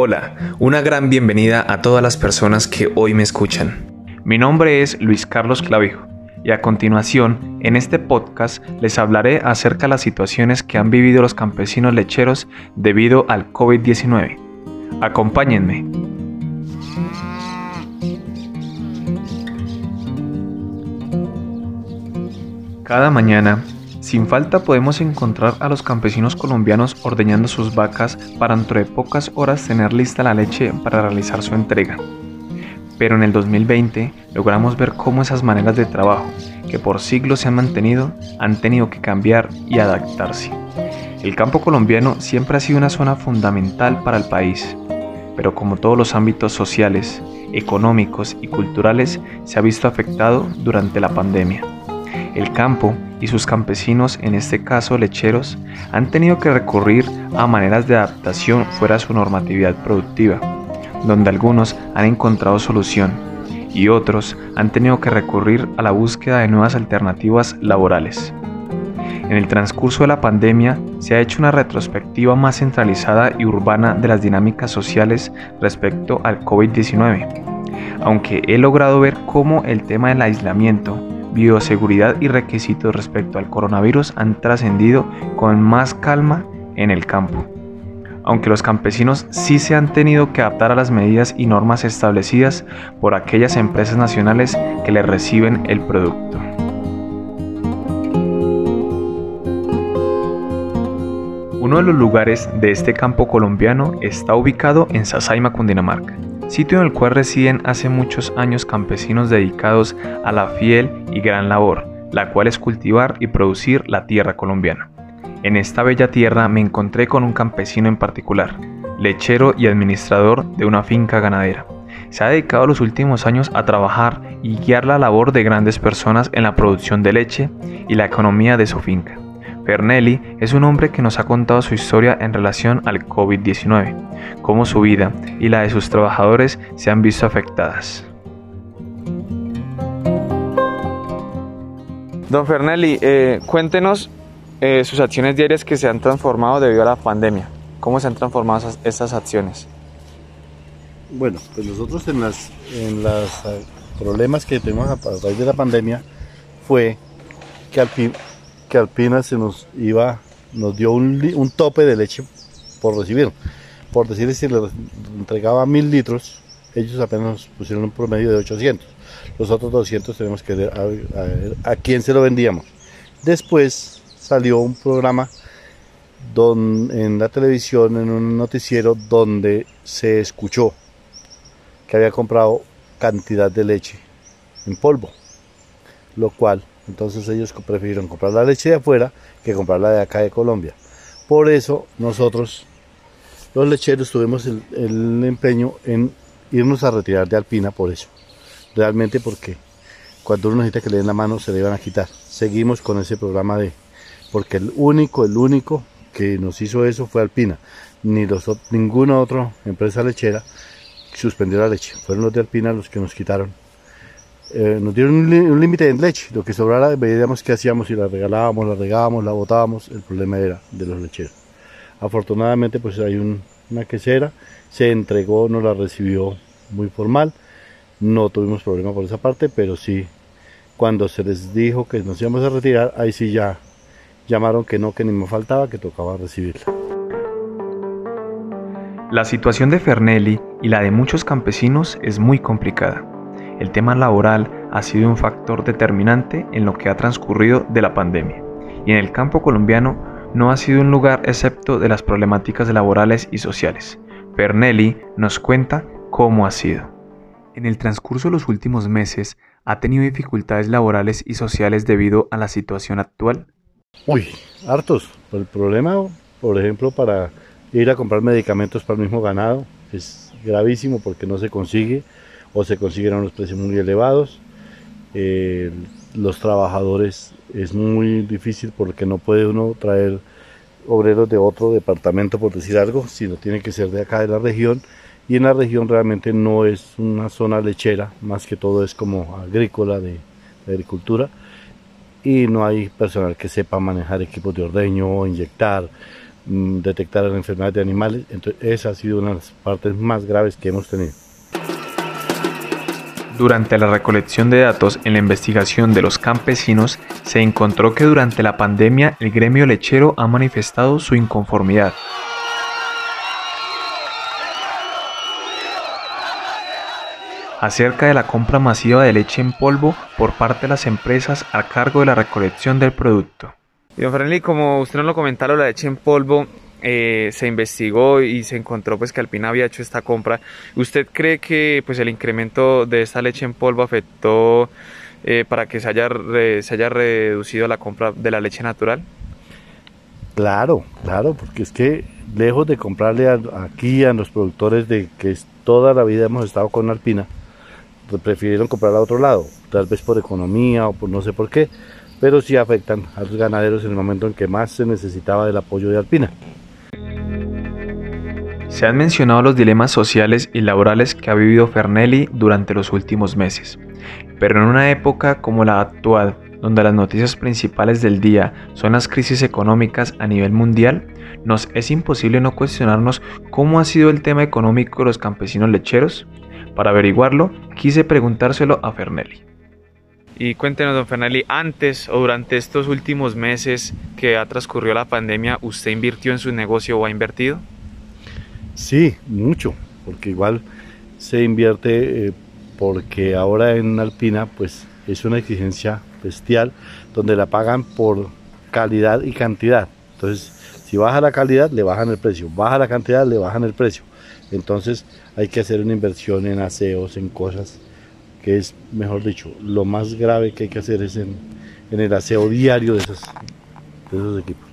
Hola, una gran bienvenida a todas las personas que hoy me escuchan. Mi nombre es Luis Carlos Clavijo y a continuación, en este podcast les hablaré acerca de las situaciones que han vivido los campesinos lecheros debido al COVID-19. Acompáñenme. Cada mañana, sin falta podemos encontrar a los campesinos colombianos ordeñando sus vacas para dentro de pocas horas tener lista la leche para realizar su entrega. Pero en el 2020 logramos ver cómo esas maneras de trabajo, que por siglos se han mantenido, han tenido que cambiar y adaptarse. El campo colombiano siempre ha sido una zona fundamental para el país, pero como todos los ámbitos sociales, económicos y culturales se ha visto afectado durante la pandemia. El campo y sus campesinos, en este caso lecheros, han tenido que recurrir a maneras de adaptación fuera de su normatividad productiva, donde algunos han encontrado solución y otros han tenido que recurrir a la búsqueda de nuevas alternativas laborales. En el transcurso de la pandemia se ha hecho una retrospectiva más centralizada y urbana de las dinámicas sociales respecto al COVID-19, aunque he logrado ver cómo el tema del aislamiento bioseguridad y requisitos respecto al coronavirus han trascendido con más calma en el campo. Aunque los campesinos sí se han tenido que adaptar a las medidas y normas establecidas por aquellas empresas nacionales que les reciben el producto. Uno de los lugares de este campo colombiano está ubicado en Sasaima, Cundinamarca sitio en el cual residen hace muchos años campesinos dedicados a la fiel y gran labor, la cual es cultivar y producir la tierra colombiana. En esta bella tierra me encontré con un campesino en particular, lechero y administrador de una finca ganadera. Se ha dedicado los últimos años a trabajar y guiar la labor de grandes personas en la producción de leche y la economía de su finca. Fernelli es un hombre que nos ha contado su historia en relación al COVID-19, cómo su vida y la de sus trabajadores se han visto afectadas. Don Fernelli, eh, cuéntenos eh, sus acciones diarias que se han transformado debido a la pandemia. ¿Cómo se han transformado esas, acciones? Bueno, pues nosotros en los en las eh, problemas que tuvimos a raíz de la pandemia fue que al, fin que Alpina se nos iba, nos dio un, tope de leche por recibir. Por decirles, si le entregaba mil litros, ellos apenas nos pusieron un promedio de 800. Los otros 200 tenemos que ver a, quién se lo vendíamos. Después salió un programa en la televisión, en un noticiero, donde se escuchó que había comprado cantidad de leche en polvo, lo cual entonces ellos prefirieron comprar la leche de afuera que comprar la de acá de Colombia. Por eso nosotros, los lecheros, tuvimos el, empeño en irnos a retirar de Alpina por eso. Realmente porque cuando uno necesita que le den la mano se le iban a quitar. Seguimos con ese programa de... Porque el único, el único que nos hizo eso fue Alpina. Ni los, ninguna otra empresa lechera suspendió la leche. Fueron los de Alpina los que nos quitaron eh, nos dieron un, límite de leche, lo que sobrara veíamos qué hacíamos, si la regalábamos, la regábamos, la botábamos, el problema era de los lecheros. Afortunadamente pues hay una quesera, se entregó, no la recibió muy formal, no tuvimos problema por esa parte, pero sí, cuando se les dijo que nos íbamos a retirar, ahí sí ya llamaron que no, que ni me faltaba, que tocaba recibirla. La situación de Fernelli y la de muchos campesinos es muy complicada el tema laboral ha sido un factor determinante en lo que ha transcurrido de la pandemia, y en el campo colombiano no ha sido un lugar excepto de las problemáticas laborales y sociales. Pernelli nos cuenta cómo ha sido. En el transcurso de los últimos meses, ¿ha tenido dificultades laborales y sociales debido a la situación actual? Uy, hartos. El problema, por ejemplo, para ir a comprar medicamentos para el mismo ganado es gravísimo porque no se consigue o se consiguen a unos precios muy elevados. Eh, los trabajadores es muy difícil porque no puede uno traer obreros de otro departamento por decir algo, sino tiene que ser de acá de la región y en la región realmente no es una zona lechera, más que todo es como agrícola de, agricultura y no hay personal que sepa manejar equipos de ordeño inyectar. mm, detectar las enfermedades de animales. Entonces, esa ha sido una de las partes más graves que hemos tenido. Durante la recolección de datos en la investigación de los campesinos, se encontró que durante la pandemia el gremio lechero ha manifestado su inconformidad. acerca de la compra masiva de leche en polvo por parte de las empresas a cargo de la recolección del producto. Don como usted nos lo comentaron, la leche en polvo eh, se investigó y se encontró pues que Alpina había hecho esta compra. ¿Usted cree que pues el incremento de esta leche en polvo afectó eh, para que se haya, se haya reducido la compra de la leche natural? Claro, claro, porque es que lejos de comprarle aquí a los productores de que toda la vida hemos estado con Alpina, pues prefirieron comprar a otro lado, tal vez por economía o por no sé por qué, pero sí afectan a los ganaderos en el momento en que más se necesitaba del apoyo de Alpina. Se han mencionado los dilemas sociales y laborales que ha vivido Fernelli durante los últimos meses, pero en una época como la actual, donde las noticias principales del día son las crisis económicas a nivel mundial, nos es imposible no cuestionarnos cómo ha sido el tema económico de los campesinos lecheros. Para averiguarlo, quise preguntárselo a Fernelli. Y cuéntenos, don Fernelli, antes o durante estos últimos meses que ha transcurrido la pandemia, ¿usted invirtió en su negocio o ha invertido? Sí, mucho, porque igual se invierte eh, porque ahora en Alpina pues es una exigencia bestial donde la pagan por calidad y cantidad. Entonces, si baja la calidad, le bajan el precio, baja la cantidad, le bajan el precio. Entonces, hay que hacer una inversión en aseos, en cosas que es, mejor dicho, lo más grave que hay que hacer es en, el aseo diario de esos, de esos equipos.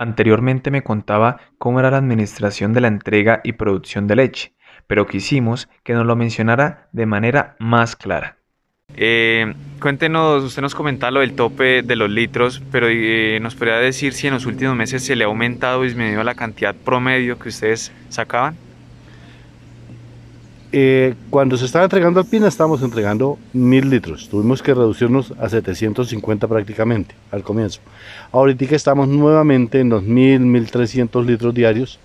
Anteriormente me contaba cómo era la administración de la entrega y producción de leche, pero quisimos que nos lo mencionara de manera más clara. Eh, cuéntenos, usted nos comentaba lo del tope de los litros, pero eh, nos podría decir si en los últimos meses se le ha aumentado o disminuido la cantidad promedio que ustedes sacaban. Eh, cuando se estaba entregando Alpina estábamos entregando mil litros. Tuvimos que reducirnos a 750 prácticamente al comienzo. Ahorita estamos nuevamente en los mil, 1300 litros diarios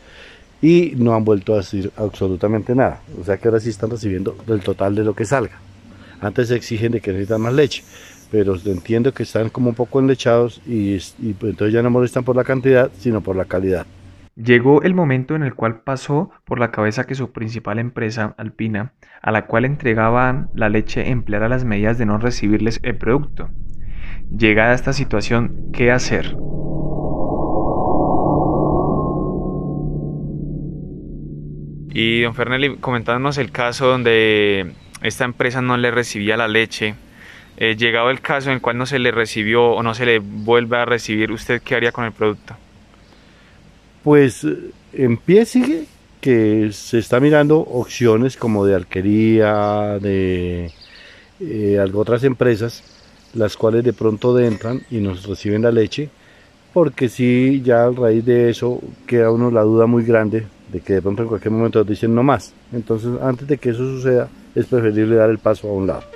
y no han vuelto a decir absolutamente nada. O sea que ahora sí están recibiendo del total de lo que salga. Antes exigen de que necesitan más leche, pero entiendo que están como un poco enlechados y, y pues entonces ya no molestan por la cantidad, sino por la calidad. Llegó el momento en el cual pasó por la cabeza que su principal empresa, Alpina, a la cual entregaban la leche, empleara las medidas de no recibirles el producto. Llegada esta situación, ¿qué hacer? Y don Fernelli, comentándonos el caso donde esta empresa no le recibía la leche, eh, llegado el caso en el cual no se le recibió o no se le vuelve a recibir, ¿usted qué haría con el producto? Pues en pie sigue que se está mirando opciones como de arquería, de eh, otras empresas, las cuales de pronto entran y nos reciben la leche, porque si ya a raíz de eso queda uno la duda muy grande de que de pronto en cualquier momento dicen no más. Entonces, antes de que eso suceda, es preferible dar el paso a un lado.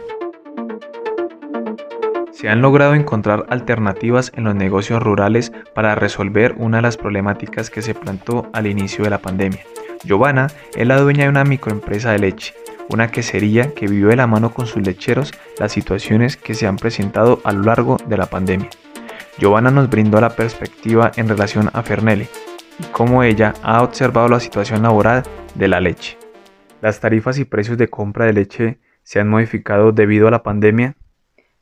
Se han logrado encontrar alternativas en los negocios rurales para resolver una de las problemáticas que se plantó al inicio de la pandemia. Giovanna es la dueña de una microempresa de leche, una quesería que vivió de la mano con sus lecheros las situaciones que se han presentado a lo largo de la pandemia. Giovanna nos brindó la perspectiva en relación a Fernelli, y cómo ella ha observado la situación laboral de la leche. ¿Las tarifas y precios de compra de leche se han modificado debido a la pandemia?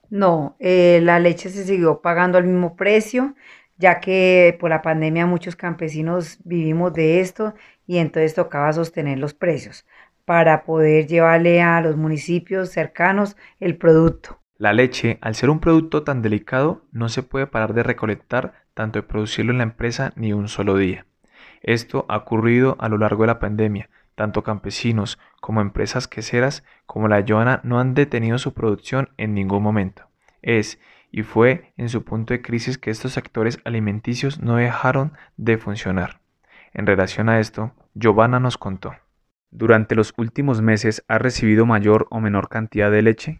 No, eh, la leche se siguió pagando al mismo precio, ya que por la pandemia muchos campesinos vivimos de esto y entonces tocaba sostener los precios para poder llevarle a los municipios cercanos el producto. La leche, al ser un producto tan delicado, no se puede parar de recolectar tanto de producirlo en la empresa ni un solo día. Esto ha ocurrido a lo largo de la pandemia. Tanto campesinos como empresas queseras como la Joana no han detenido su producción en ningún momento. Es y fue en su punto de crisis que estos sectores alimenticios no dejaron de funcionar. En relación a esto, Giovanna nos contó. ¿Durante los últimos meses ha recibido mayor o menor cantidad de leche?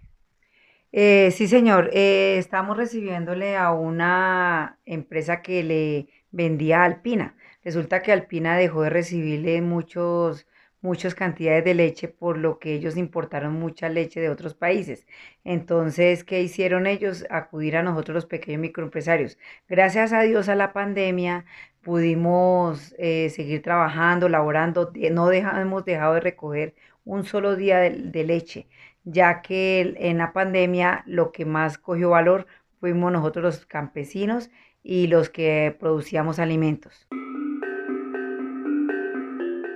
Eh, sí, señor. Eh, estamos recibiéndole a una empresa que le vendía Alpina. Resulta que Alpina dejó de recibirle muchos, muchas cantidades de leche por lo que ellos importaron mucha leche de otros países. Entonces, ¿qué hicieron ellos? Acudir a nosotros los pequeños microempresarios. Gracias a Dios a la pandemia pudimos eh, seguir trabajando, laborando, no hemos dejado de recoger un solo día de, leche, ya que en la pandemia lo que más cogió valor fuimos nosotros los campesinos y los que producíamos alimentos.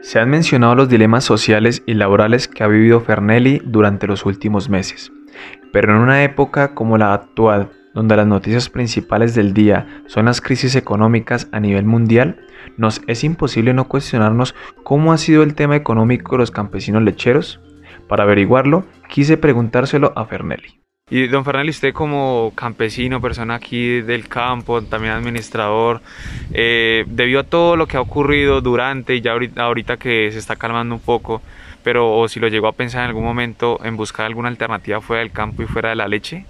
Se han mencionado los dilemas sociales y laborales que ha vivido Fernelli durante los últimos meses, pero en una época como la actual, donde las noticias principales del día son las crisis económicas a nivel mundial, nos es imposible no cuestionarnos cómo ha sido el tema económico de los campesinos lecheros. Para averiguarlo, quise preguntárselo a Fernelli. Y don Fernelli, usted como campesino, persona aquí del campo, también administrador, eh, debido a todo lo que ha ocurrido durante y ya ahorita, que se está calmando un poco, pero si lo llegó a pensar en algún momento en buscar alguna alternativa fuera del campo y fuera de la leche?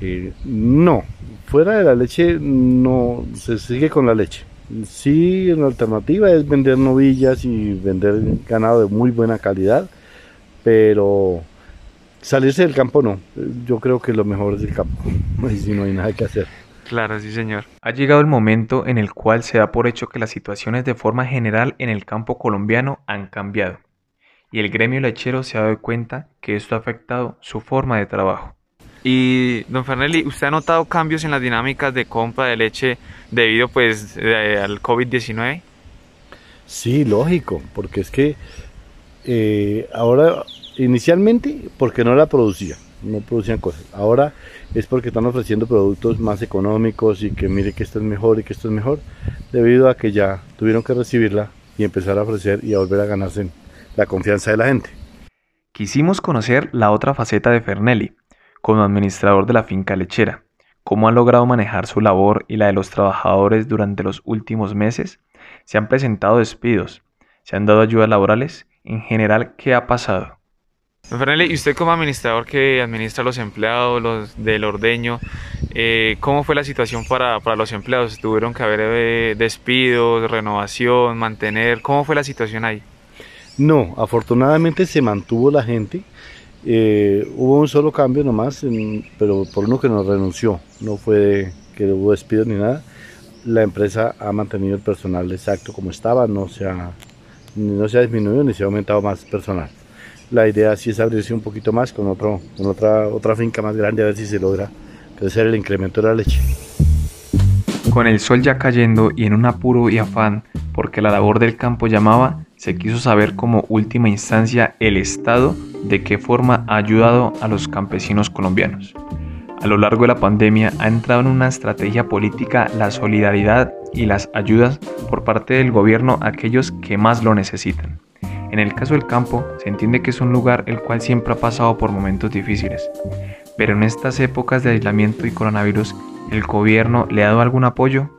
Eh, no, fuera de la leche no se sigue con la leche. Sí, la alternativa es vender novillas y vender ganado de muy buena calidad, pero salirse del campo no. Yo creo que lo mejor es el campo. Ahí sí no hay nada que hacer. Claro, sí, señor. Ha llegado el momento en el cual se da por hecho que las situaciones de forma general en el campo colombiano han cambiado. Y el gremio lechero se ha dado cuenta que esto ha afectado su forma de trabajo. Y don Fernelli, ¿usted ha notado cambios en las dinámicas de compra de leche debido pues al COVID-19? Sí, lógico, porque es que eh, ahora inicialmente porque no la producía, no producían cosas. Ahora es porque están ofreciendo productos más económicos y que mire que esto es mejor y que esto es mejor, debido a que ya tuvieron que recibirla y empezar a ofrecer y a volver a ganarse la confianza de la gente. Quisimos conocer la otra faceta de Fernelli, como administrador de la finca lechera, cómo ha logrado manejar su labor y la de los trabajadores durante los últimos meses. Se han presentado despidos, se han dado ayudas laborales, en general, ¿qué ha pasado? Fernelli, y usted como administrador que administra los empleados los del ordeño, eh, ¿cómo fue la situación para, para, los empleados? ¿Tuvieron que haber eh, despidos, renovación, mantener? ¿Cómo fue la situación ahí? No, afortunadamente se mantuvo la gente. Eh, hubo un solo cambio nomás, pero por uno que nos renunció. No fue que hubo despidos ni nada. La empresa ha mantenido el personal exacto como estaba, no se ha, no se ha disminuido ni se ha aumentado más personal. La idea sí es abrirse un poquito más con, otro, con otra, otra finca más grande a ver si se logra crecer el incremento de la leche. Con el sol ya cayendo y en un apuro y afán porque la labor del campo llamaba, se quiso saber como última instancia el Estado de qué forma ha ayudado a los campesinos colombianos. A lo largo de la pandemia ha entrado en una estrategia política la solidaridad y las ayudas por parte del gobierno a aquellos que más lo necesitan. En el caso del campo, se entiende que es un lugar el cual siempre ha pasado por momentos difíciles, pero en estas épocas de aislamiento y coronavirus, ¿el gobierno le ha dado algún apoyo?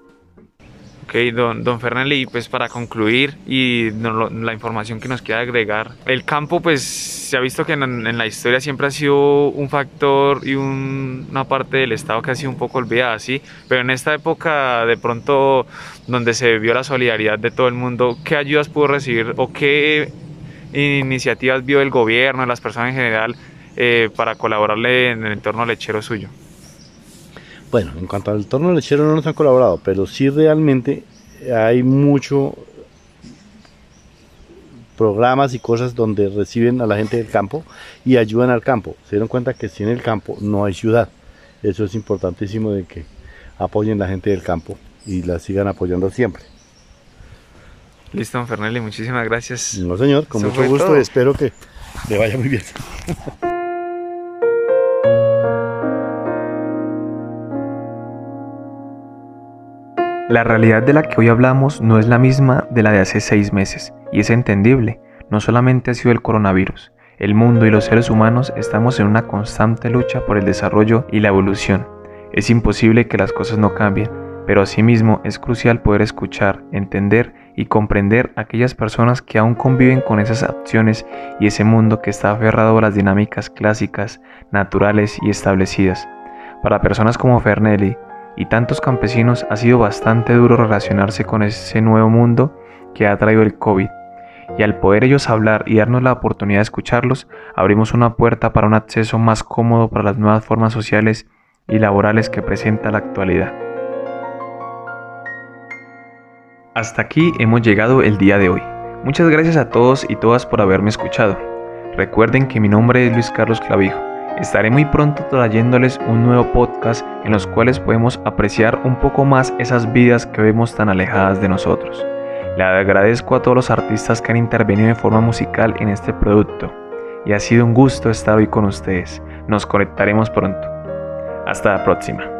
Ok, don, don Fernelli, pues para concluir y la información que nos queda agregar, el campo pues se ha visto que en, la historia siempre ha sido un factor y una parte del Estado que ha sido un poco olvidada, sí, pero en esta época de pronto donde se vio la solidaridad de todo el mundo, ¿qué ayudas pudo recibir o qué iniciativas vio el gobierno, las personas en general, eh, para colaborarle en el entorno lechero suyo? Bueno, en cuanto al entorno lechero no nos han colaborado, pero sí realmente hay mucho programas y cosas donde reciben a la gente del campo y ayudan al campo. Se dieron cuenta que sin el campo no hay ciudad. Eso es importantísimo de que apoyen la gente del campo y la sigan apoyando siempre. Listo, don Fernelli, muchísimas gracias. No, señor, con mucho gusto y espero que le vaya muy bien. La realidad de la que hoy hablamos no es la misma de la de hace seis meses, y es entendible, no solamente ha sido el coronavirus, el mundo y los seres humanos estamos en una constante lucha por el desarrollo y la evolución. Es imposible que las cosas no cambien, pero asimismo es crucial poder escuchar, entender y comprender a aquellas personas que aún conviven con esas acciones y ese mundo que está aferrado a las dinámicas clásicas, naturales y establecidas. Para personas como Fernelli y tantos campesinos ha sido bastante duro relacionarse con ese nuevo mundo que ha traído el COVID. Y al poder ellos hablar y darnos la oportunidad de escucharlos, abrimos una puerta para un acceso más cómodo para las nuevas formas sociales y laborales que presenta la actualidad. Hasta aquí hemos llegado el día de hoy. Muchas gracias a todos y todas por haberme escuchado. Recuerden que mi nombre es Luis Carlos Clavijo. Estaré muy pronto trayéndoles un nuevo podcast en los cuales podemos apreciar un poco más esas vidas que vemos tan alejadas de nosotros. Le agradezco a todos los artistas que han intervenido de forma musical en este producto y ha sido un gusto estar hoy con ustedes. Nos conectaremos pronto. Hasta la próxima.